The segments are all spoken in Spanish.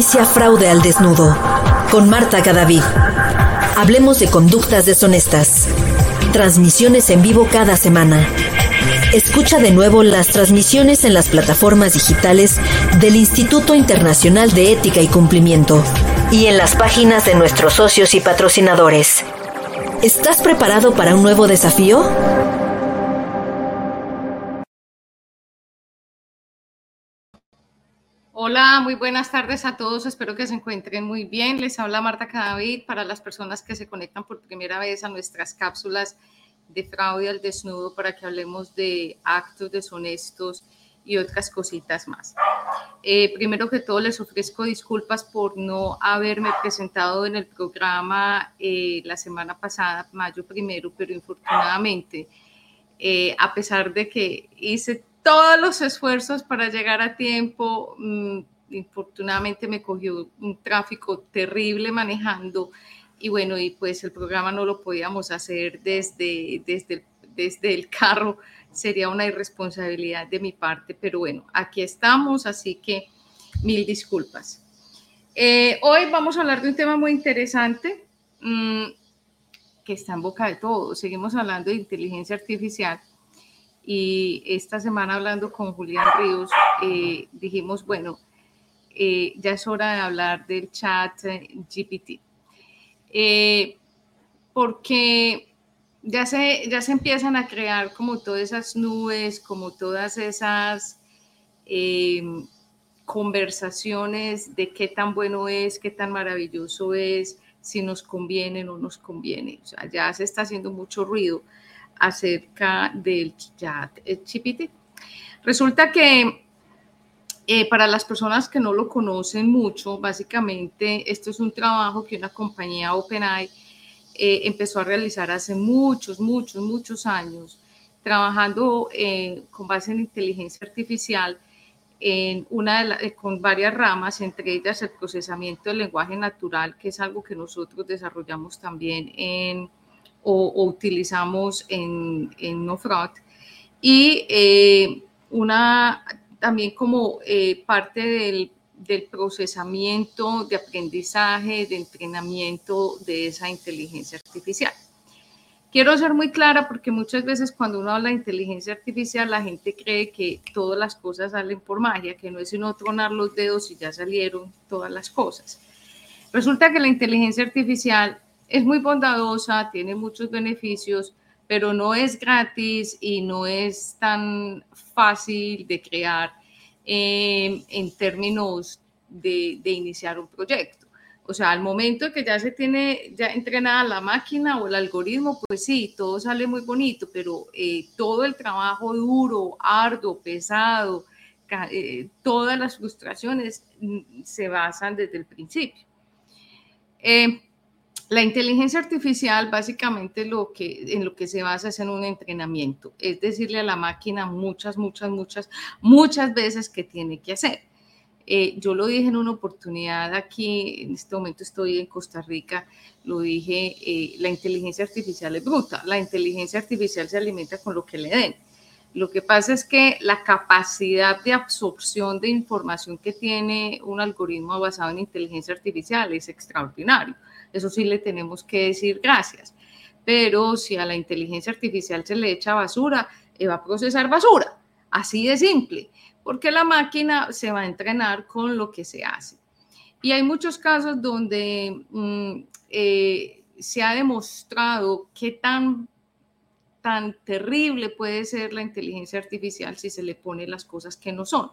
Inicia Fraude al Desnudo con Marta Cadavid. Hablemos de conductas deshonestas. Transmisiones en vivo cada semana. Escucha de nuevo las transmisiones en las plataformas digitales del Instituto Internacional de Ética y Cumplimiento y en las páginas de nuestros socios y patrocinadores. ¿Estás preparado para un nuevo desafío? Muy buenas tardes a todos. Espero que se encuentren muy bien. Les habla Marta Cadavid para las personas que se conectan por primera vez a nuestras cápsulas de fraude al desnudo para que hablemos de actos deshonestos y otras cositas más. Eh, primero que todo, les ofrezco disculpas por no haberme presentado en el programa eh, la semana pasada, mayo primero, pero infortunadamente, eh, a pesar de que hice todos los esfuerzos para llegar a tiempo. Mm, infortunadamente me cogió un tráfico terrible manejando y bueno, y pues el programa no lo podíamos hacer desde, desde, desde el carro, sería una irresponsabilidad de mi parte, pero bueno, aquí estamos, así que mil disculpas. Eh, hoy vamos a hablar de un tema muy interesante mm, que está en boca de todos. Seguimos hablando de inteligencia artificial y esta semana hablando con Julián Ríos, eh, dijimos, bueno, eh, ya es hora de hablar del chat GPT. Eh, porque ya se, ya se empiezan a crear como todas esas nubes, como todas esas conversaciones de qué tan bueno es, qué tan maravilloso es, si nos conviene o no nos conviene. O sea, ya se está haciendo mucho ruido acerca del chat GPT. Resulta que eh, para las personas que no lo conocen mucho, básicamente esto es un trabajo que una compañía OpenAI eh, empezó a realizar hace muchos, muchos, muchos años, trabajando eh, con base en inteligencia artificial en una con varias ramas, entre ellas el procesamiento del lenguaje natural, que es algo que nosotros desarrollamos también en o, utilizamos en, en NoFraud. Y eh, una también como eh, parte del, del, procesamiento de aprendizaje, de entrenamiento de esa inteligencia artificial. Quiero ser muy clara porque muchas veces cuando uno habla de inteligencia artificial la gente cree que todas las cosas salen por magia, que no es sino tronar los dedos y ya salieron todas las cosas. Resulta que la inteligencia artificial es muy bondadosa, tiene muchos beneficios, pero no es gratis y no es tan fácil de crear eh, en términos de, iniciar un proyecto. O sea, al momento que ya se tiene ya entrenada la máquina o el algoritmo, pues sí, todo sale muy bonito, pero eh, todo el trabajo duro, arduo, pesado, eh, todas las frustraciones mm, se basan desde el principio. La inteligencia artificial básicamente lo que, en lo que se basa es en un entrenamiento, es decirle a la máquina muchas, muchas, muchas, muchas veces que tiene que hacer. Eh, yo lo dije en una oportunidad aquí, en este momento estoy en Costa Rica, lo dije, eh, la inteligencia artificial es bruta, la inteligencia artificial se alimenta con lo que le den. Lo que pasa es que la capacidad de absorción de información que tiene un algoritmo basado en inteligencia artificial es extraordinario eso sí le tenemos que decir gracias. Pero si a la inteligencia artificial se le echa basura, eh, va a procesar basura. Así de simple, porque la máquina se va a entrenar con lo que se hace. Y hay muchos casos donde mm, eh, se ha demostrado qué tan, tan terrible puede ser la inteligencia artificial si se le pone las cosas que no son.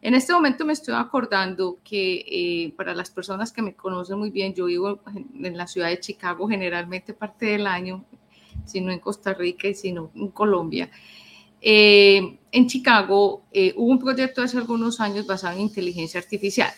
En este momento me estoy acordando que eh, para las personas que me conocen muy bien, yo vivo en la ciudad de Chicago generalmente parte del año, sino en Costa Rica y sino en Colombia. Eh, en Chicago eh, hubo un proyecto hace algunos años basado en inteligencia artificial.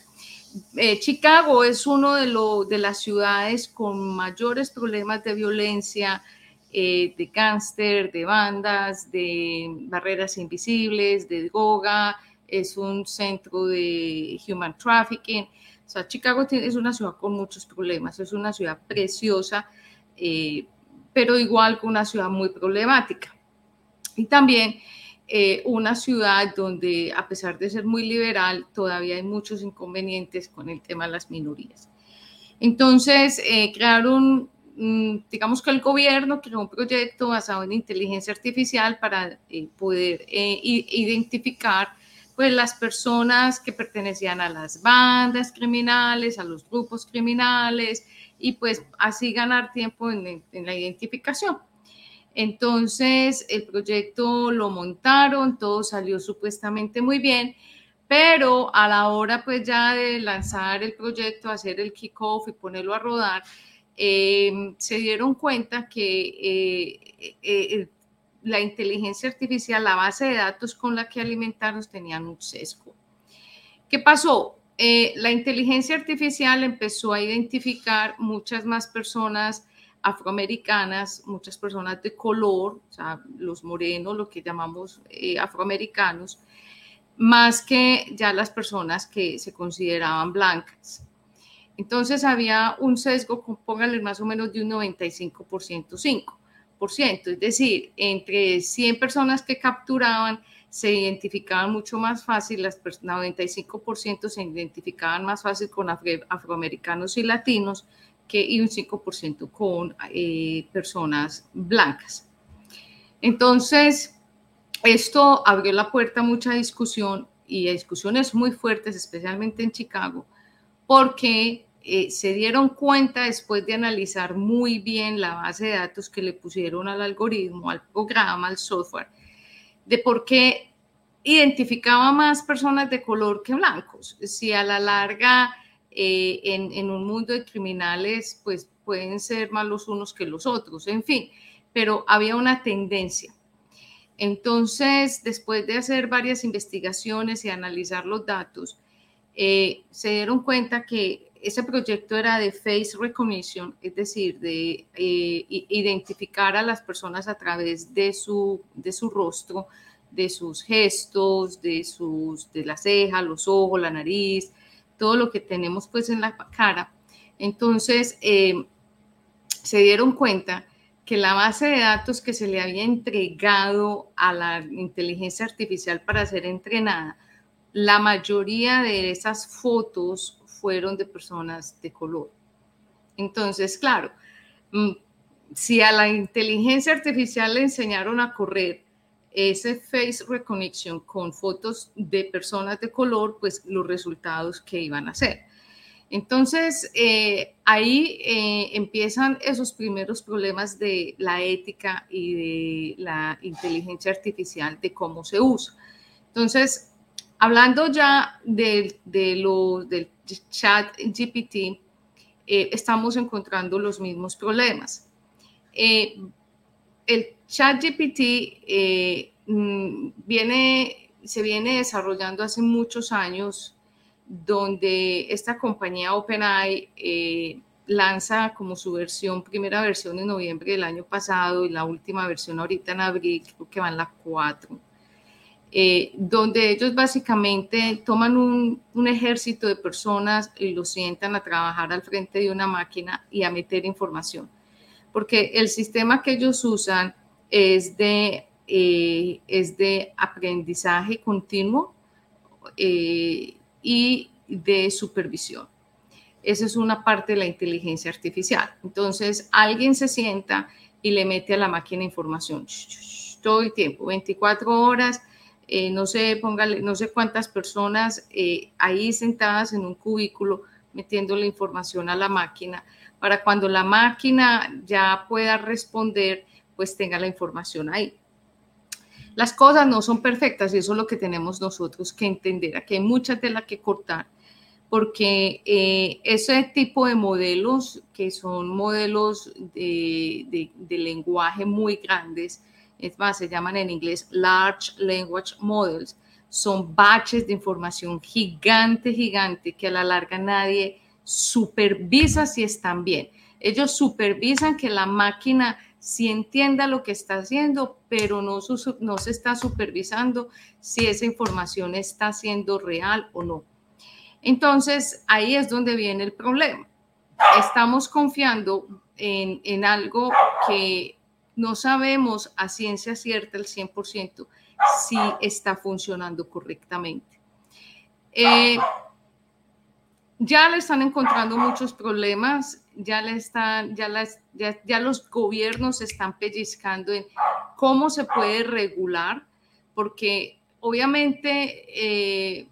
Chicago es uno de, de, las ciudades con mayores problemas de violencia, de cáncer, de bandas, de barreras invisibles, de droga, es un centro de human trafficking. O sea, Chicago es una ciudad con muchos problemas, es una ciudad preciosa, eh, pero igual una ciudad muy problemática. Y también eh, una ciudad donde, a pesar de ser muy liberal, todavía hay muchos inconvenientes con el tema de las minorías. Entonces, eh, crearon, mm, digamos que el gobierno creó un proyecto basado en inteligencia artificial para eh, poder identificar pues, las personas que pertenecían a las bandas criminales, a los grupos criminales, y pues así ganar tiempo en la identificación. Entonces, el proyecto lo montaron, todo salió supuestamente muy bien, pero a la hora pues ya de lanzar el proyecto, hacer el kickoff y ponerlo a rodar, em, se dieron cuenta que eh, eh, eh, la inteligencia artificial, la base de datos con la que alimentaron tenían un sesgo. ¿Qué pasó? la inteligencia artificial empezó a identificar muchas más personas afroamericanas, muchas personas de color, o sea, los morenos, lo que llamamos eh, afroamericanos, más que ya las personas que se consideraban blancas. Entonces había un sesgo, pónganle más o menos de un 95%, 5%, es decir, entre 100 personas que capturaban, se identificaban mucho más fácil, las 95% se identificaban más fácil con afroamericanos y latinos, y un 5% con eh, personas blancas. Entonces, esto abrió la puerta a mucha discusión y a discusiones muy fuertes, especialmente en Chicago, porque eh, se dieron cuenta después de analizar muy bien la base de datos que le pusieron al algoritmo, al programa, al software, de por qué identificaba más personas de color que blancos. Si a la larga eh, en, un mundo de criminales, pues pueden ser más los unos que los otros, en fin, pero había una tendencia. Entonces, después de hacer varias investigaciones y analizar los datos, eh, se dieron cuenta que ese proyecto era de face recognition, es decir, de eh, identificar a las personas a través de su, de su rostro, de sus gestos, de, sus, de la ceja, los ojos, la nariz, todo lo que tenemos pues en la cara. Entonces, eh, se dieron cuenta que la base de datos que se le había entregado a la inteligencia artificial para ser entrenada, la mayoría de esas fotos fueron de personas de color. Entonces, claro, mm, si a la inteligencia artificial le enseñaron a correr ese face recognition con fotos de personas de color, pues los resultados que iban a ser. Entonces, eh, ahí eh, empiezan esos primeros problemas de la ética y de la inteligencia artificial, de cómo se usa. Entonces, hablando ya de, lo, del chat GPT, eh, estamos encontrando los mismos problemas. el ChatGPT eh, mm, viene, se viene desarrollando hace muchos años, donde esta compañía OpenAI eh, lanza como su versión, primera versión en noviembre del año pasado y la última versión ahorita en abril, creo que van las cuatro, eh, donde ellos básicamente toman un, ejército de personas y los sientan a trabajar al frente de una máquina y a meter información. Porque el sistema que ellos usan es de, eh, es de aprendizaje continuo eh, y de supervisión. Esa es una parte de la inteligencia artificial. Entonces, alguien se sienta y le mete a la máquina información todo el tiempo, 24 horas, eh, no, sé, póngale, no sé cuántas personas ahí sentadas en un cubículo metiendo la información a la máquina para cuando la máquina ya pueda responder, pues tenga la información ahí. Las cosas no son perfectas y eso es lo que tenemos nosotros que entender. Aquí hay mucha tela que cortar porque eh, ese tipo de modelos, que son modelos de, lenguaje muy grandes, es más, se llaman en inglés Large Language Models, son baches de información gigante, gigante, que a la larga nadie supervisa si están bien. Ellos supervisan que la máquina si entienda lo que está haciendo, pero no, no se está supervisando si esa información está siendo real o no. Entonces, ahí es donde viene el problema. Estamos confiando en, en algo que no sabemos a ciencia cierta el 100% si está funcionando correctamente. Eh, ya le están encontrando muchos problemas, ya, le están, ya, los gobiernos están pellizcando en cómo se puede regular, porque obviamente eh,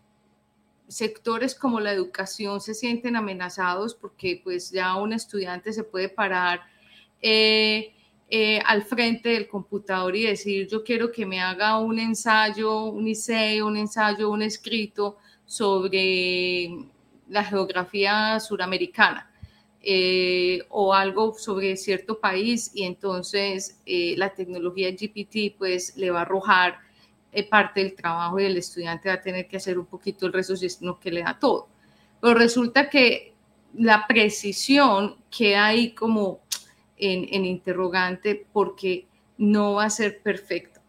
sectores como la educación se sienten amenazados porque pues ya un estudiante se puede parar eh, eh, al frente del computador y decir yo quiero que me haga un ensayo, un ICE, un ensayo, un escrito sobre la geografía suramericana eh, o algo sobre cierto país y entonces la tecnología GPT pues le va a arrojar eh, parte del trabajo y el estudiante va a tener que hacer un poquito el resto, no que le da todo. Pero resulta que la precisión que hay como en, interrogante porque no va a ser perfecto.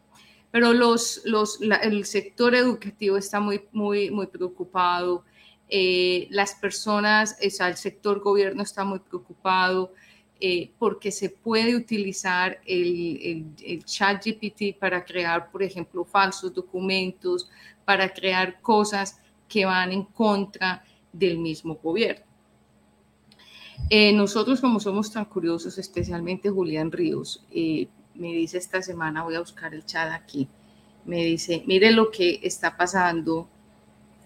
Pero los, los, el sector educativo está muy, muy, muy preocupado. Eh, las personas, o sea, el sector gobierno está muy preocupado. Eh, porque se puede utilizar el, el, chat GPT para crear, por ejemplo, falsos documentos, para crear cosas que van en contra del mismo gobierno. Eh, nosotros, como somos tan curiosos, especialmente Julián Ríos, eh, me dice esta semana, voy a buscar el chat aquí, me dice, mire lo que está pasando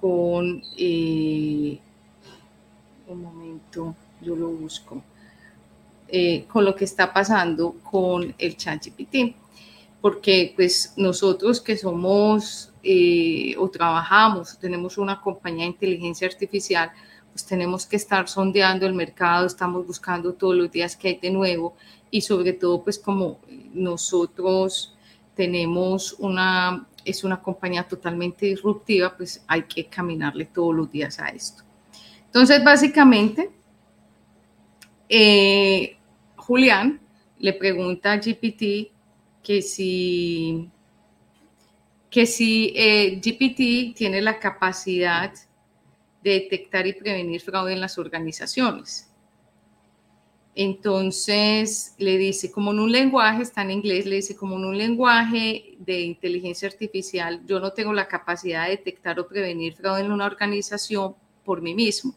con, un momento, yo lo busco eh, con lo que está pasando con el ChatGPT. Porque pues nosotros que somos eh, o trabajamos, tenemos una compañía de inteligencia artificial, pues tenemos que estar sondeando el mercado, estamos buscando todos los días qué hay de nuevo y sobre todo pues como nosotros tenemos una, es una compañía totalmente disruptiva, pues hay que caminarle todos los días a esto. Entonces, básicamente, eh, Julián le pregunta a GPT que si, que si eh, GPT tiene la capacidad de detectar y prevenir fraude en las organizaciones. Entonces le dice, como en un lenguaje, está en inglés, le dice, como en un lenguaje de inteligencia artificial, yo no tengo la capacidad de detectar o prevenir fraude en una organización por mí mismo.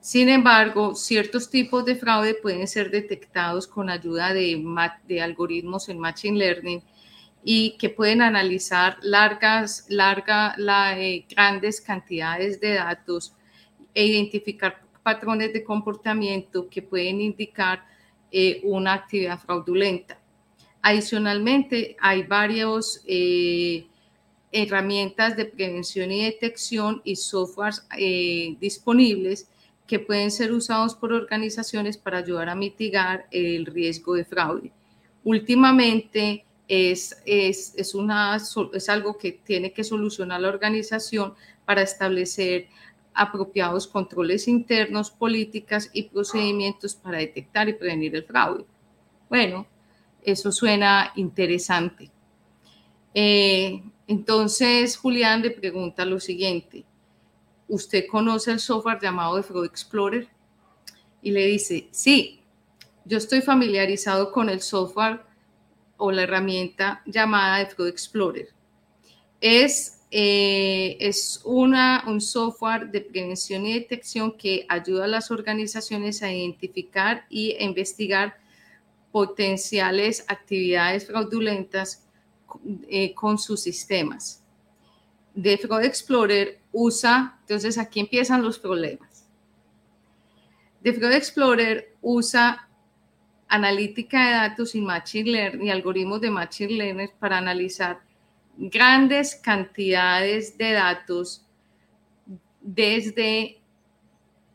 Sin embargo, ciertos tipos de fraude pueden ser detectados con ayuda de algoritmos en Machine Learning y que pueden analizar largas, larga, eh, grandes cantidades de datos e identificar patrones de comportamiento que pueden indicar eh, una actividad fraudulenta. Adicionalmente, hay varias eh, herramientas de prevención y detección y softwares disponibles que pueden ser usados por organizaciones para ayudar a mitigar el riesgo de fraude. Últimamente es, es, es, una, es algo que tiene que solucionar la organización para establecer apropiados controles internos, políticas y procedimientos para detectar y prevenir el fraude. Bueno, eso suena interesante. Eh, entonces, Julián le pregunta lo siguiente, ¿usted conoce el software llamado Fraud Explorer? Y le dice, sí, yo estoy familiarizado con el software o la herramienta llamada de Fraud Explorer. Es, eh, es una, un software de prevención y detección que ayuda a las organizaciones a identificar y investigar potenciales actividades fraudulentas eh, con sus sistemas. De Fraud Explorer usa, entonces aquí empiezan los problemas. The Fraud Explorer usa analítica de datos y machine learning y algoritmos de machine learning para analizar grandes cantidades de datos desde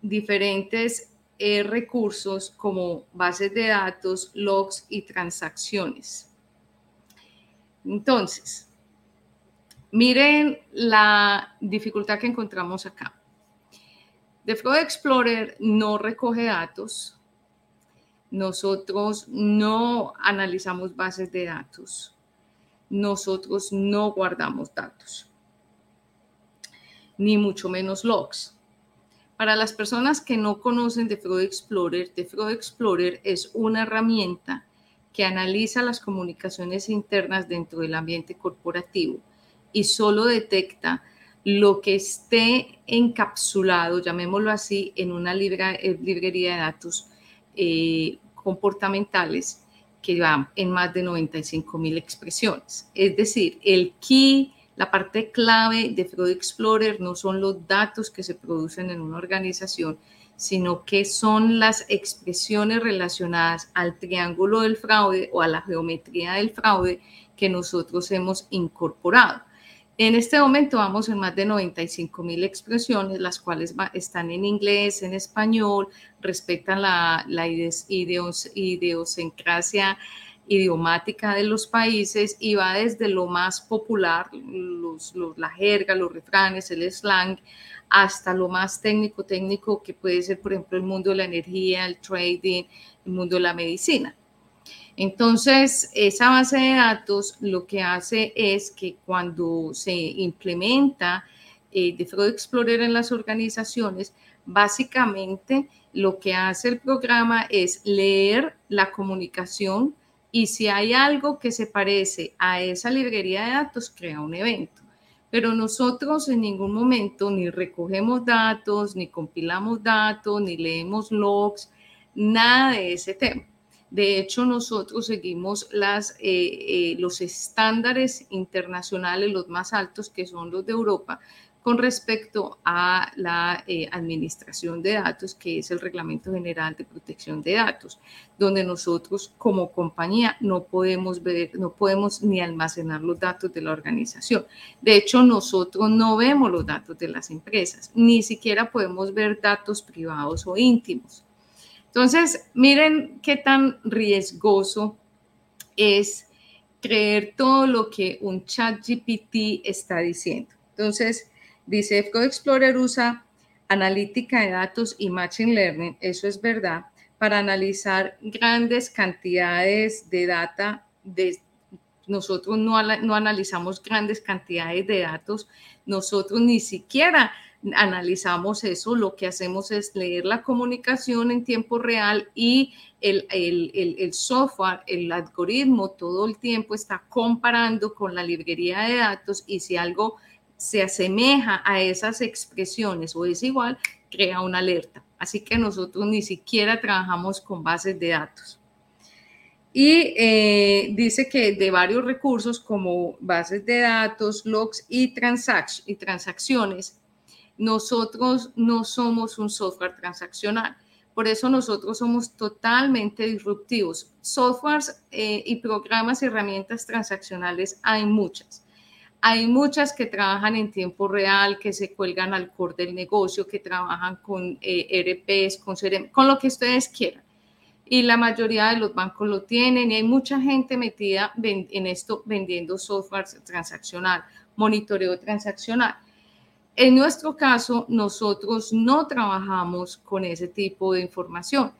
diferentes eh, recursos como bases de datos, logs y transacciones. Entonces, Miren la dificultad que encontramos acá. The Fraud Explorer no recoge datos. Nosotros no analizamos bases de datos. Nosotros no guardamos datos. Ni mucho menos logs. Para las personas que no conocen The Fraud Explorer, The Fraud Explorer es una herramienta que analiza las comunicaciones internas dentro del ambiente corporativo y solo detecta lo que esté encapsulado, llamémoslo así, en una eh, librería de datos eh, comportamentales que va en más de 95 mil expresiones. Es decir, el key, la parte clave de Fraud Explorer no son los datos que se producen en una organización, sino que son las expresiones relacionadas al triángulo del fraude o a la geometría del fraude que nosotros hemos incorporado. En este momento vamos en más de 95 mil expresiones, las cuales están en inglés, en español, respetan la, la idiosincrasia idiomática de los países y va desde lo más popular, la jerga, los refranes, el slang, hasta lo más técnico, técnico que puede ser, por ejemplo, el mundo de la energía, el trading, el mundo de la medicina. Entonces, esa base de datos lo que hace es que cuando se implementa eh, de Explorer en las organizaciones, básicamente lo que hace el programa es leer la comunicación y si hay algo que se parece a esa librería de datos, crea un evento. Pero nosotros en ningún momento ni recogemos datos, ni compilamos datos, ni leemos logs, nada de ese tema. De hecho, nosotros seguimos las, eh, eh, los estándares internacionales, los más altos, que son los de Europa, con respecto a la eh, administración de datos, que es el Reglamento General de Protección de Datos, donde nosotros como compañía no podemos ver, no podemos ni almacenar los datos de la organización. De hecho, nosotros no vemos los datos de las empresas, ni siquiera podemos ver datos privados o íntimos. Entonces, miren qué tan riesgoso es creer todo lo que un chat GPT está diciendo. Entonces, dice Code Explorer usa analítica de datos y machine learning, eso es verdad, para analizar grandes cantidades de data. De, nosotros no, no analizamos grandes cantidades de datos, nosotros ni siquiera analizamos eso, lo que hacemos es leer la comunicación en tiempo real y el, el, software, el algoritmo todo el tiempo está comparando con la librería de datos y si algo se asemeja a esas expresiones o es igual, crea una alerta. Así que nosotros ni siquiera trabajamos con bases de datos. Y eh, dice que de varios recursos como bases de datos, logs y, y transacciones, nosotros no somos un software transaccional. Por eso nosotros somos totalmente disruptivos. Softwares eh, y programas y herramientas transaccionales hay muchas. Hay muchas que trabajan en tiempo real, que se cuelgan al core del negocio, que trabajan con eh, RPs, con, con lo que ustedes quieran. Y la mayoría de los bancos lo tienen y hay mucha gente metida en esto vendiendo software transaccional, monitoreo transaccional. En nuestro caso, nosotros no trabajamos con ese tipo de información.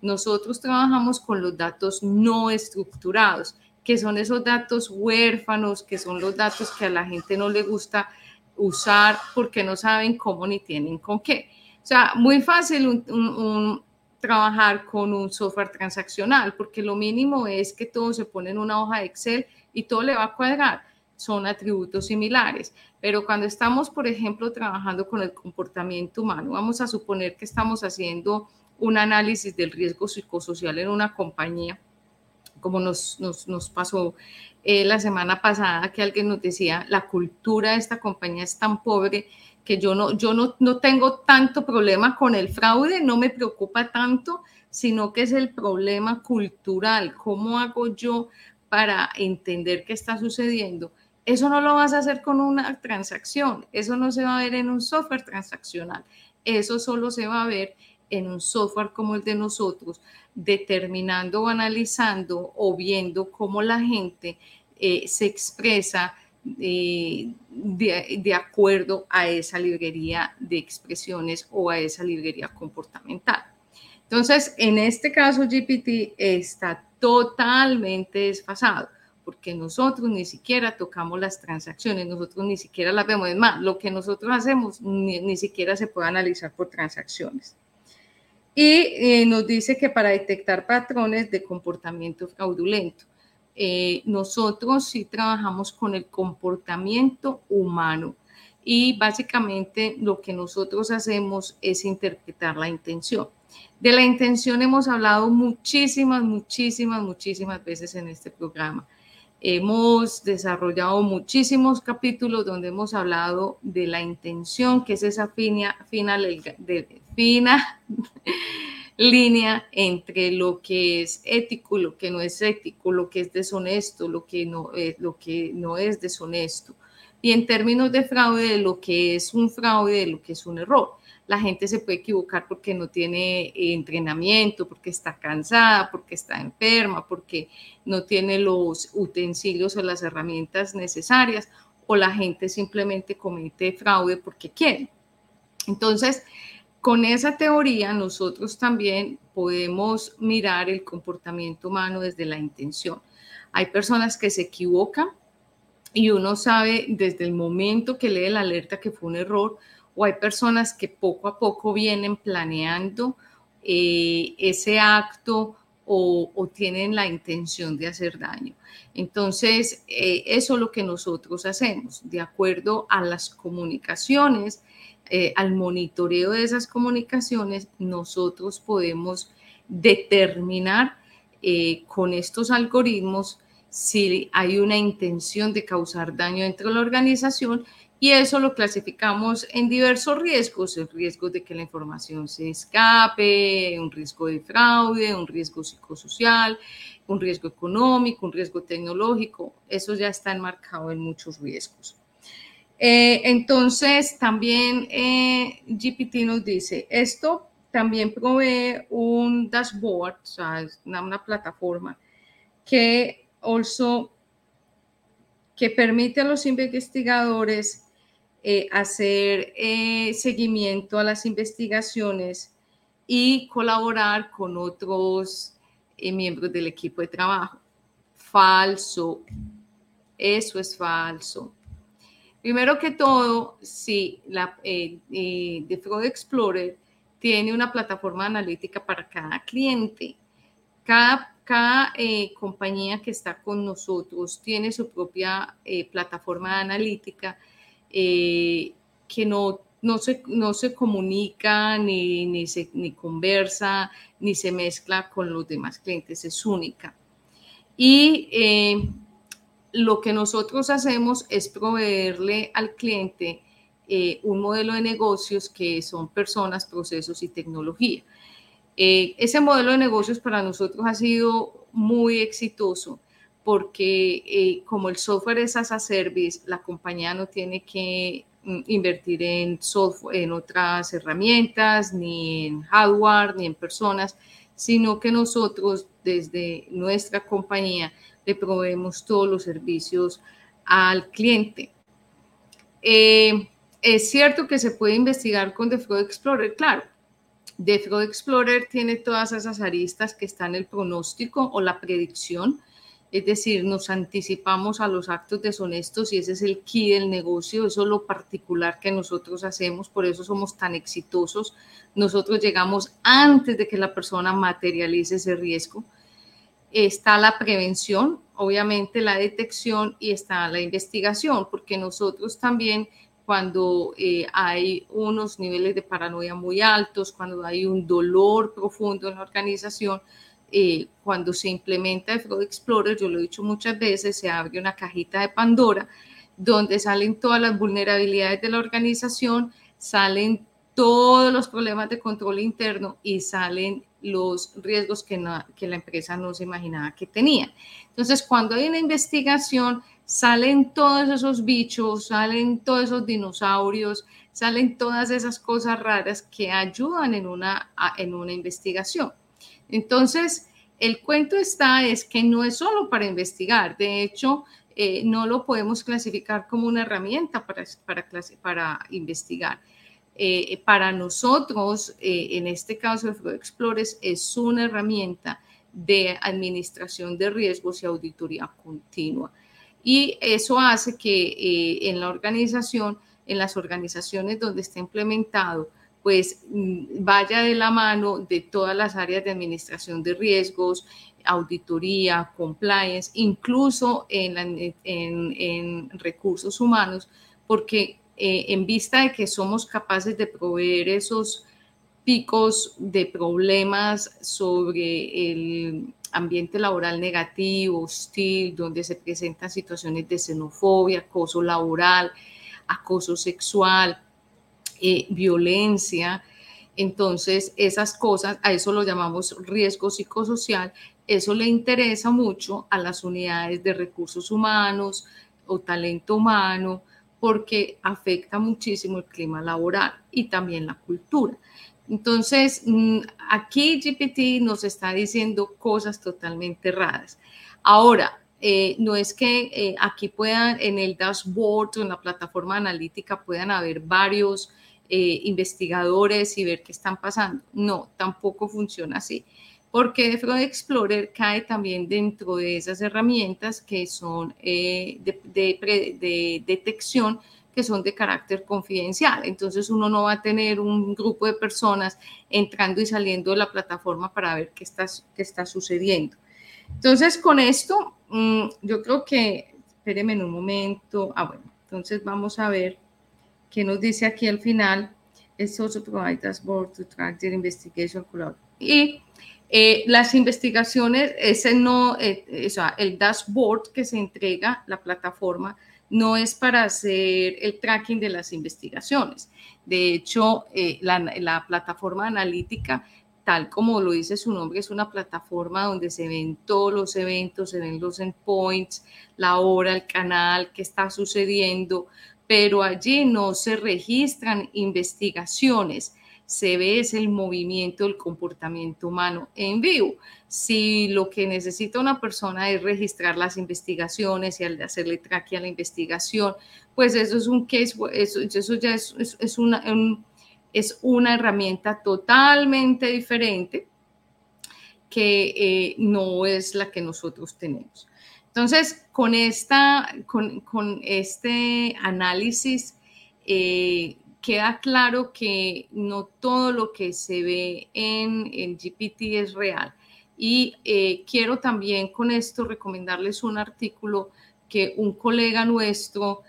Nosotros trabajamos con los datos no estructurados, que son esos datos huérfanos, que son los datos que a la gente no le gusta usar porque no saben cómo ni tienen con qué. O sea, muy fácil trabajar con un software transaccional porque lo mínimo es que todo se pone en una hoja de Excel y todo le va a cuadrar son atributos similares. Pero cuando estamos, por ejemplo, trabajando con el comportamiento humano, vamos a suponer que estamos haciendo un análisis del riesgo psicosocial en una compañía, como nos, nos, pasó eh, la semana pasada, que alguien nos decía, la cultura de esta compañía es tan pobre que yo no, yo no, no tengo tanto problema con el fraude, no me preocupa tanto, sino que es el problema cultural. ¿Cómo hago yo para entender qué está sucediendo? Eso no lo vas a hacer con una transacción, eso no se va a ver en un software transaccional, eso solo se va a ver en un software como el de nosotros, determinando o analizando o viendo cómo la gente eh, se expresa eh, de, de, acuerdo a esa librería de expresiones o a esa librería comportamental. Entonces, en este caso, GPT está totalmente desfasado porque nosotros ni siquiera tocamos las transacciones, nosotros ni siquiera las vemos. Es más, lo que nosotros hacemos ni, siquiera se puede analizar por transacciones. Y nos dice que para detectar patrones de comportamiento fraudulento, nosotros sí trabajamos con el comportamiento humano y básicamente lo que nosotros hacemos es interpretar la intención. De la intención hemos hablado muchísimas, muchísimas, muchísimas veces en este programa. Hemos desarrollado muchísimos capítulos donde hemos hablado de la intención, que es esa fina, línea entre lo que es ético y lo que no es ético, lo que es deshonesto, lo que no, eh, lo que no es deshonesto y en términos de fraude, de lo que es un fraude, de lo que es un error. La gente se puede equivocar porque no tiene eh, entrenamiento, porque está cansada, porque está enferma, porque no tiene los utensilios o las herramientas necesarias, o la gente simplemente comete fraude porque quiere. Entonces, con esa teoría nosotros también podemos mirar el comportamiento humano desde la intención. Hay personas que se equivocan y uno sabe desde el momento que lee la alerta que fue un error o hay personas que poco a poco vienen planeando eh, ese acto o, tienen la intención de hacer daño. Entonces, eh, eso es lo que nosotros hacemos, de acuerdo a las comunicaciones, eh, al monitoreo de esas comunicaciones, nosotros podemos determinar con estos algoritmos si hay una intención de causar daño dentro de la organización y eso lo clasificamos en diversos riesgos, el riesgo de que la información se escape, un riesgo de fraude, un riesgo psicosocial, un riesgo económico, un riesgo tecnológico, eso ya está enmarcado en muchos riesgos. Eh, entonces, también eh, GPT nos dice, esto también provee un dashboard, o sea, una, una plataforma que also que permite a los investigadores eh, hacer eh, seguimiento a las investigaciones y colaborar con otros eh, miembros del equipo de trabajo. Falso. Eso es falso. Primero que todo, si la de Explorer tiene una plataforma analítica para cada cliente. Cada cada eh, compañía que está con nosotros tiene su propia eh, plataforma analítica eh, que no, no, se, no se comunica, ni, ni, se, ni conversa, ni se mezcla con los demás clientes, es única. Y lo que nosotros hacemos es proveerle al cliente un modelo de negocios que son personas, procesos y tecnología. Eh, ese modelo de negocios para nosotros ha sido muy exitoso porque eh, como el software es as a service, la compañía no tiene que mm, invertir en software, en otras herramientas, ni en hardware, ni en personas, sino que nosotros desde nuestra compañía le proveemos todos los servicios al cliente. Eh, es cierto que se puede investigar con The Fraud Explorer, claro, Fraud Explorer tiene todas esas aristas que están el pronóstico o la predicción, es decir, nos anticipamos a los actos deshonestos y ese es el key del negocio, eso es lo particular que nosotros hacemos, por eso somos tan exitosos. Nosotros llegamos antes de que la persona materialice ese riesgo. Está la prevención, obviamente la detección y está la investigación, porque nosotros también cuando eh, hay unos niveles de paranoia muy altos, cuando hay un dolor profundo en la organización, eh, cuando se implementa el Fraud Explorer, yo lo he dicho muchas veces, se abre una cajita de Pandora donde salen todas las vulnerabilidades de la organización, salen todos los problemas de control interno y salen los riesgos que, que la empresa no se imaginaba que tenía. Entonces, cuando hay una investigación, salen todos esos bichos, salen todos esos dinosaurios, salen todas esas cosas raras que ayudan en una, en una investigación. Entonces, el cuento está es que no es solo para investigar, de hecho, eh, no lo podemos clasificar como una herramienta para, para, para investigar. Eh, para nosotros, eh, en este caso Flow Explores, es una herramienta de administración de riesgos y auditoría continua y eso hace que eh, en la organización, en las organizaciones donde está implementado, pues mm, vaya de la mano de todas las áreas de administración de riesgos, auditoría, compliance, incluso en, recursos humanos, porque eh, en vista de que somos capaces de proveer esos picos de problemas sobre el ambiente laboral negativo, hostil, donde se presentan situaciones de xenofobia, acoso laboral, acoso sexual, eh, violencia. Entonces, esas cosas, a eso lo llamamos riesgo psicosocial, eso le interesa mucho a las unidades de recursos humanos o talento humano porque afecta muchísimo el clima laboral y también la cultura. Entonces, mm, aquí GPT nos está diciendo cosas totalmente raras. Ahora, eh, no es que eh, aquí puedan, en el dashboard o en la plataforma analítica puedan haber varios eh, investigadores y ver qué están pasando. No, tampoco funciona así. Porque Fraud Explorer cae también dentro de esas herramientas que son de detección que son de carácter confidencial. Entonces uno no va a tener un grupo de personas entrando y saliendo de la plataforma para ver qué está, qué está sucediendo. Entonces con esto, mm, yo creo que, espérenme en un momento, ah bueno, entonces vamos a ver qué nos dice aquí al final. Es also provide dashboard to track their investigation Y eh, las investigaciones, ese no, eh, o sea, el dashboard que se entrega la plataforma no es para hacer el tracking de las investigaciones. De hecho, eh, la, plataforma analítica, tal como lo dice su nombre, es una plataforma donde se ven todos los eventos, se ven los endpoints, la hora, el canal, qué está sucediendo, pero allí no se registran investigaciones se ve es el movimiento, el comportamiento humano en vivo. Si lo que necesita una persona es registrar las investigaciones y al hacerle traque a la investigación, pues eso es un case, eso, ya es, es, una, es una herramienta totalmente diferente que eh, no es la que nosotros tenemos. Entonces, con, esta, con, con este análisis, eh, queda claro que no todo lo que se ve en, GPT es real. Y eh, quiero también con esto recomendarles un artículo que un colega nuestro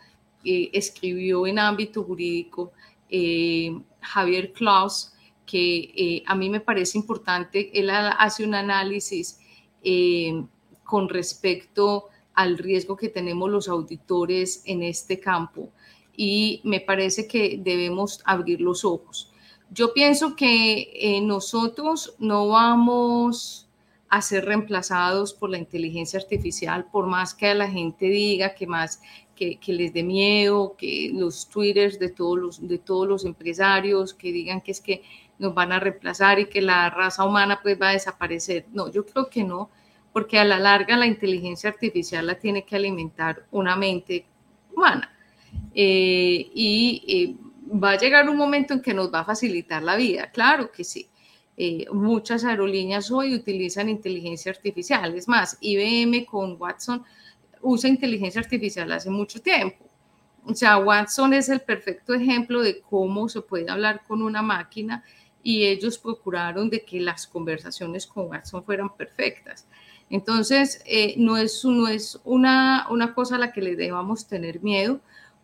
eh, escribió en ámbito jurídico, eh, Javier Klaus, que a mí me parece importante. Él hace un análisis con respecto al riesgo que tenemos los auditores en este campo y me parece que debemos abrir los ojos. Yo pienso que eh, nosotros no vamos a ser reemplazados por la inteligencia artificial, por más que la gente diga que más que, les dé miedo, que los twitters de todos los, de todos los empresarios que digan que es que nos van a reemplazar y que la raza humana pues va a desaparecer. No, yo creo que no, porque a la larga la inteligencia artificial la tiene que alimentar una mente humana. Eh, y eh, va a llegar un momento en que nos va a facilitar la vida, claro que sí. Eh, muchas aerolíneas hoy utilizan inteligencia artificial, es más, IBM con Watson usa inteligencia artificial hace mucho tiempo. O sea, Watson es el perfecto ejemplo de cómo se puede hablar con una máquina y ellos procuraron de que las conversaciones con Watson fueran perfectas. Entonces, no es, no es una, una cosa a la que le debamos tener miedo,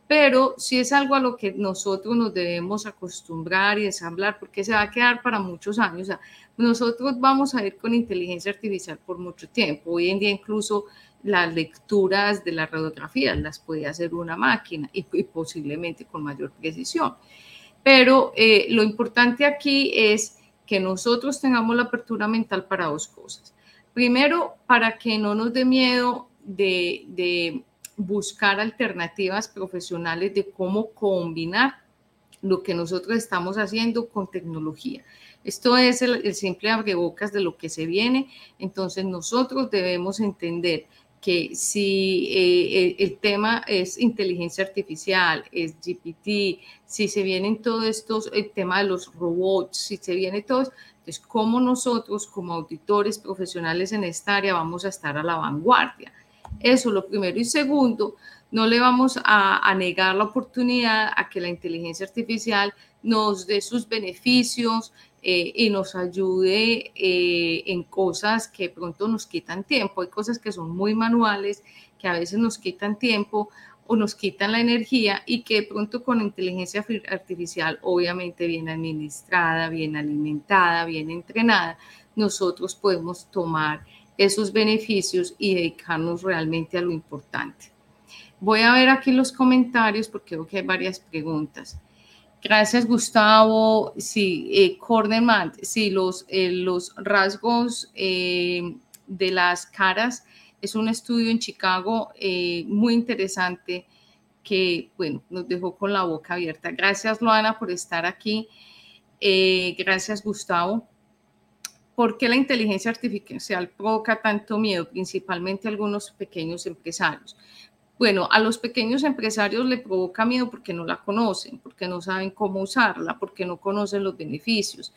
pero si es algo a lo que nosotros nos debemos acostumbrar y ensamblar, porque se va a quedar para muchos años. O sea, nosotros vamos a ir con inteligencia artificial por mucho tiempo. Hoy en día incluso las lecturas de las radiografías las puede hacer una máquina y, posiblemente con mayor precisión. Pero eh, lo importante aquí es que nosotros tengamos la apertura mental para dos cosas. Primero, para que no nos dé miedo de buscar alternativas profesionales de cómo combinar lo que nosotros estamos haciendo con tecnología. Esto es el, simple abrebocas de lo que se viene. Entonces nosotros debemos entender que si eh, el, tema es inteligencia artificial, es GPT, si se vienen todos estos, el tema de los robots, si se viene todo, entonces cómo nosotros como auditores profesionales en esta área vamos a estar a la vanguardia. Eso lo primero. Y segundo, no le vamos a, negar la oportunidad a que la inteligencia artificial nos dé sus beneficios eh, y nos ayude eh, en cosas que pronto nos quitan tiempo. Hay cosas que son muy manuales, que a veces nos quitan tiempo o nos quitan la energía y que pronto con inteligencia artificial, obviamente bien administrada, bien alimentada, bien entrenada, nosotros podemos tomar esos beneficios y dedicarnos realmente a lo importante. Voy a ver aquí los comentarios porque veo que hay varias preguntas. Gracias, Gustavo. Sí, eh, sí, los, eh, los rasgos eh, de las caras es un estudio en Chicago eh, muy interesante que, bueno, nos dejó con la boca abierta. Gracias, Loana, por estar aquí. gracias, Gustavo. ¿Por qué la inteligencia artificial provoca tanto miedo, principalmente a algunos pequeños empresarios? Bueno, a los pequeños empresarios le provoca miedo porque no la conocen, porque no saben cómo usarla, porque no conocen los beneficios,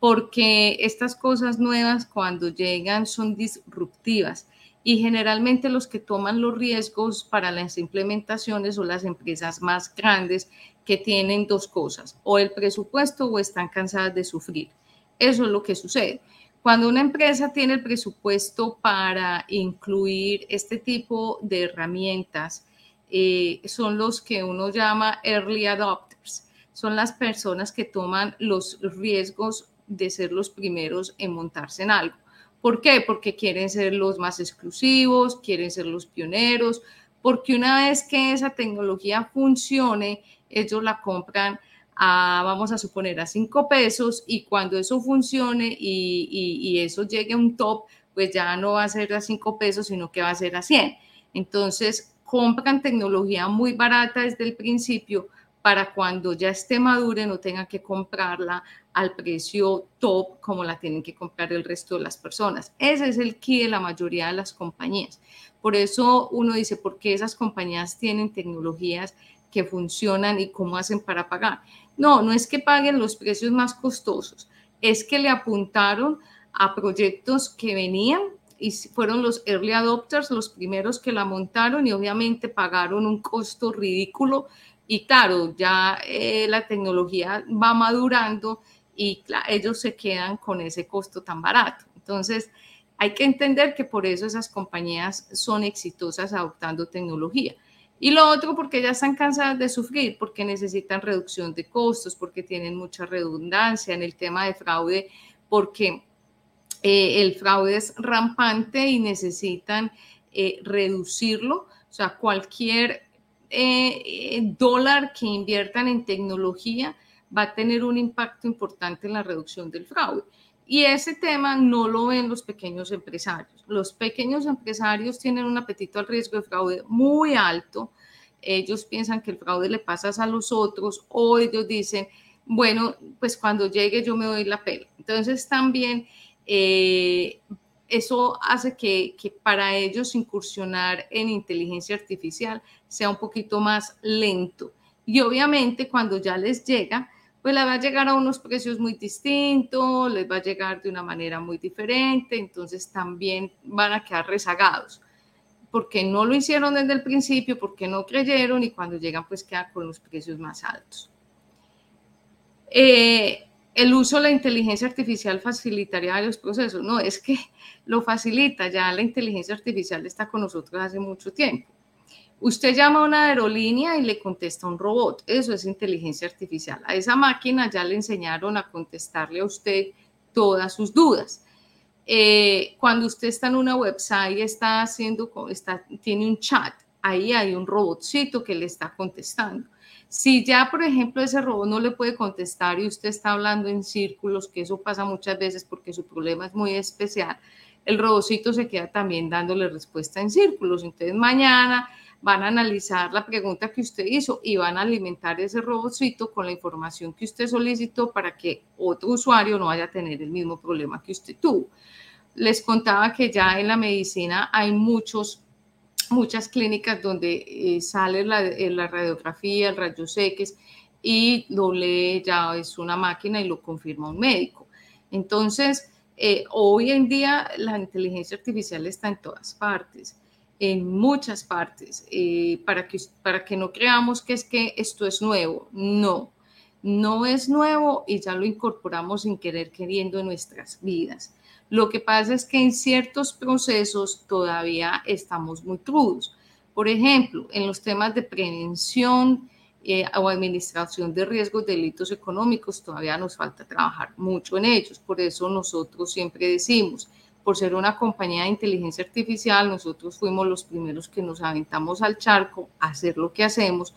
porque estas cosas nuevas cuando llegan son disruptivas y generalmente los que toman los riesgos para las implementaciones son las empresas más grandes que tienen dos cosas, o el presupuesto o están cansadas de sufrir. Eso es lo que sucede. Cuando una empresa tiene el presupuesto para incluir este tipo de herramientas, eh, son los que uno llama early adopters. Son las personas que toman los riesgos de ser los primeros en montarse en algo. ¿Por qué? Porque quieren ser los más exclusivos, quieren ser los pioneros, porque una vez que esa tecnología funcione, ellos la compran vamos a suponer, a cinco pesos y cuando eso funcione y, eso llegue a un top, pues ya no va a ser a cinco pesos, sino que va a ser a 100. Entonces, compran tecnología muy barata desde el principio para cuando ya esté madure no tengan que comprarla al precio top como la tienen que comprar el resto de las personas. Ese es el key de la mayoría de las compañías. Por eso uno dice, ¿por qué esas compañías tienen tecnologías que funcionan y cómo hacen para pagar? No, no es que paguen los precios más costosos, es que le apuntaron a proyectos que venían y fueron los early adopters los primeros que la montaron y obviamente pagaron un costo ridículo y claro, ya eh, la tecnología va madurando y ellos se quedan con ese costo tan barato. Entonces, hay que entender que por eso esas compañías son exitosas adoptando tecnología. Y lo otro porque ya están cansadas de sufrir, porque necesitan reducción de costos, porque tienen mucha redundancia en el tema de fraude, porque eh, el fraude es rampante y necesitan eh, reducirlo. O sea, cualquier eh, dólar que inviertan en tecnología va a tener un impacto importante en la reducción del fraude. Y ese tema no lo ven los pequeños empresarios. Los pequeños empresarios tienen un apetito al riesgo de fraude muy alto. Ellos piensan que el fraude le pasa a los otros o ellos dicen, bueno, pues cuando llegue yo me doy la pela. Entonces también eh, eso hace que, que, para ellos incursionar en inteligencia artificial sea un poquito más lento. Y obviamente cuando ya les llega, pues le va a llegar a unos precios muy distintos, les va a llegar de una manera muy diferente, entonces también van a quedar rezagados, porque no lo hicieron desde el principio, porque no creyeron y cuando llegan pues quedan con los precios más altos. Eh, el uso de la inteligencia artificial facilitaría los procesos. No, es que lo facilita, ya la inteligencia artificial está con nosotros hace mucho tiempo. Usted llama a una aerolínea y le contesta un robot. Eso es inteligencia artificial. A esa máquina ya le enseñaron a contestarle a usted todas sus dudas. Eh, cuando usted está en una website, está haciendo, está, tiene un chat, ahí hay un robotcito que le está contestando. Si ya, por ejemplo, ese robot no le puede contestar y usted está hablando en círculos, que eso pasa muchas veces porque su problema es muy especial, el robotcito se queda también dándole respuesta en círculos. Entonces, mañana van a analizar la pregunta que usted hizo y van a alimentar ese robotcito con la información que usted solicitó para que otro usuario no vaya a tener el mismo problema que usted tuvo. Les contaba que ya en la medicina hay muchos muchas clínicas donde eh, sale la, eh, la, radiografía, el rayos X y lo lee ya es una máquina y lo confirma un médico. Entonces, eh, hoy en día la inteligencia artificial está en todas partes en muchas partes, eh, para, que, para que no creamos que es que esto es nuevo. No, no es nuevo y ya lo incorporamos sin querer queriendo en nuestras vidas. Lo que pasa es que en ciertos procesos todavía estamos muy crudos. Por ejemplo, en los temas de prevención eh, o administración de riesgos de delitos económicos, todavía nos falta trabajar mucho en ellos. Por eso nosotros siempre decimos, por ser una compañía de inteligencia artificial, nosotros fuimos los primeros que nos aventamos al charco a hacer lo que hacemos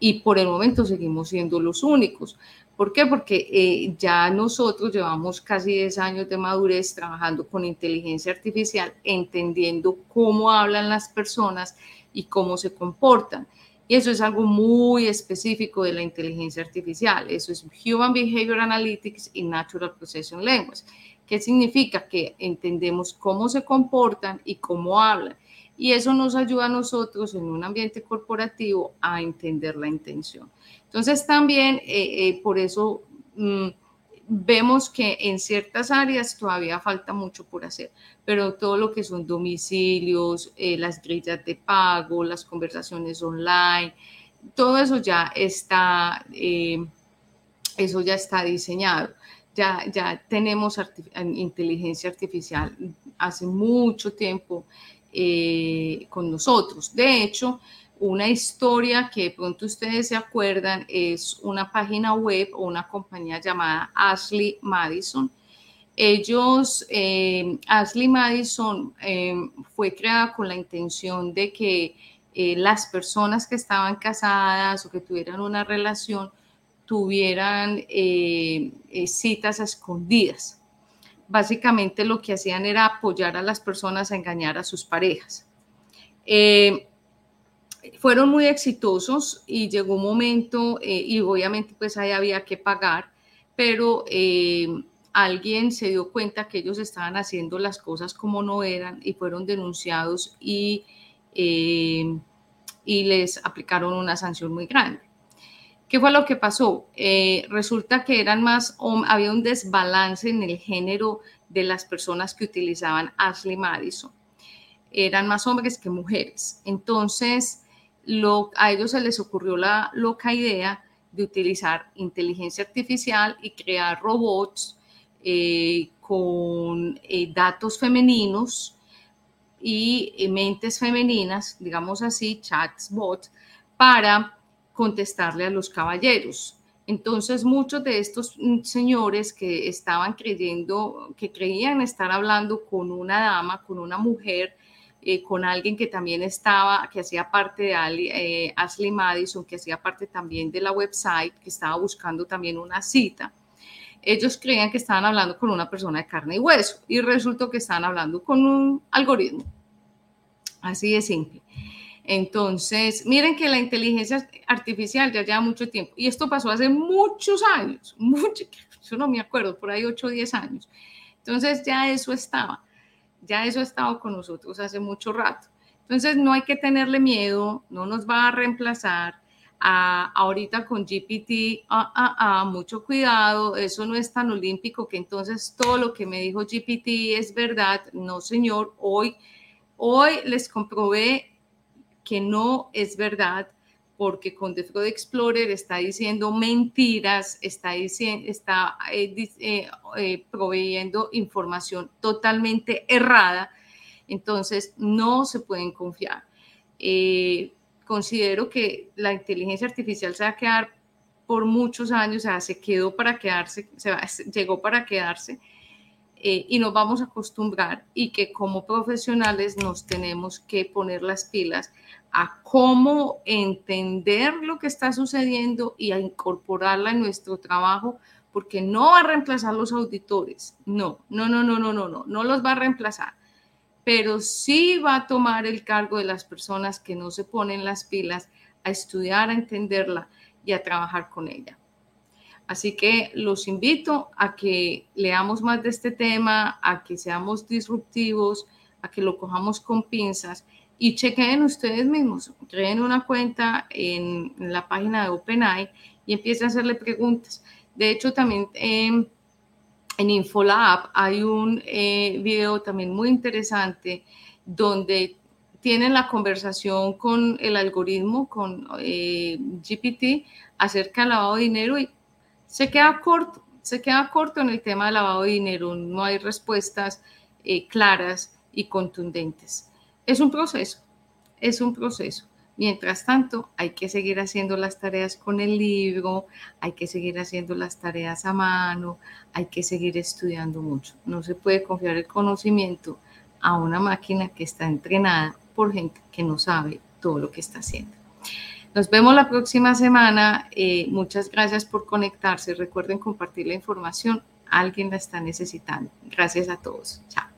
y por el momento seguimos siendo los únicos. ¿Por qué? Porque eh, ya nosotros llevamos casi 10 años de madurez trabajando con inteligencia artificial, entendiendo cómo hablan las personas y cómo se comportan. Y eso es algo muy específico de la inteligencia artificial. Eso es Human Behavior Analytics y Natural Processing Language. ¿Qué significa? Que entendemos cómo se comportan y cómo hablan y eso nos ayuda a nosotros en un ambiente corporativo a entender la intención. Entonces también eh, eh, por eso mm, vemos que en ciertas áreas todavía falta mucho por hacer, pero todo lo que son domicilios, eh, las grillas de pago, las conversaciones online, todo eso ya está, eso ya está diseñado. Ya, ya tenemos inteligencia artificial hace mucho tiempo eh, con nosotros. De hecho, una historia que de pronto ustedes se acuerdan es una página web o una compañía llamada Ashley Madison. Ellos, eh, Ashley Madison eh, fue creada con la intención de que las personas que estaban casadas o que tuvieran una relación tuvieran citas escondidas básicamente lo que hacían era apoyar a las personas a engañar a sus parejas. Eh, fueron muy exitosos y llegó un momento, eh, y obviamente pues ahí había que pagar, pero eh, alguien se dio cuenta que ellos estaban haciendo las cosas como no eran y fueron denunciados y les aplicaron una sanción muy grande. ¿Qué fue lo que pasó? Eh, resulta que eran más, había un desbalance en el género de las personas que utilizaban Ashley Madison. Eran más hombres que mujeres. Entonces, a ellos se les ocurrió la loca idea de utilizar inteligencia artificial y crear robots eh, con eh, datos femeninos y mentes femeninas, digamos así, chats, bots, para contestarle a los caballeros. Entonces muchos de estos señores que estaban creyendo, que creían estar hablando con una dama, con una mujer, eh, con alguien que también estaba, que hacía parte de eh, Ashley Madison, que hacía parte también de la website, que estaba buscando también una cita. Ellos creían que estaban hablando con una persona de carne y hueso y resultó que estaban hablando con un algoritmo. Así de simple. Entonces, miren que la inteligencia artificial ya lleva mucho tiempo. Y esto pasó hace muchos años, mucho, yo no me acuerdo, por ahí 8 o 10 años. Entonces ya eso estaba, ya eso ha estado con nosotros hace mucho rato. Entonces no hay que tenerle miedo, no nos va a reemplazar. A, ahorita con GPT, ah, ah, ah, mucho cuidado, eso no es tan olímpico que entonces todo lo que me dijo GPT es verdad. No, señor, hoy, hoy les comprobé que no es verdad porque con The Fraud Explorer está diciendo mentiras, está, diciendo, está eh, eh, eh, proveyendo información totalmente errada, entonces no se pueden confiar. considero que la inteligencia artificial se va a quedar por muchos años, o se quedó para quedarse, se llegó para quedarse y nos vamos a acostumbrar y que como profesionales nos tenemos que poner las pilas a cómo entender lo que está sucediendo y a incorporarla en nuestro trabajo, porque no va a reemplazar los auditores, no, no, no, no, no, no, no, no los va a reemplazar, pero sí va a tomar el cargo de las personas que no se ponen las pilas a estudiar, a entenderla y a trabajar con ella. Así que los invito a que leamos más de este tema, a que seamos disruptivos, a que lo cojamos con pinzas y chequen ustedes mismos, creen una cuenta en, la página de OpenAI y empiecen a hacerle preguntas. De hecho, también en Infolab hay un eh, video también muy interesante donde tienen la conversación con el algoritmo, con eh, GPT, acerca del lavado de dinero y se queda corto, se queda corto en el tema del lavado de dinero, no hay respuestas eh, claras y contundentes. Es un proceso, es un proceso. Mientras tanto, hay que seguir haciendo las tareas con el libro, hay que seguir haciendo las tareas a mano, hay que seguir estudiando mucho. No se puede confiar el conocimiento a una máquina que está entrenada por gente que no sabe todo lo que está haciendo. Nos vemos la próxima semana. Eh, muchas gracias por conectarse. Recuerden compartir la información. Alguien la está necesitando. Gracias a todos. Chao.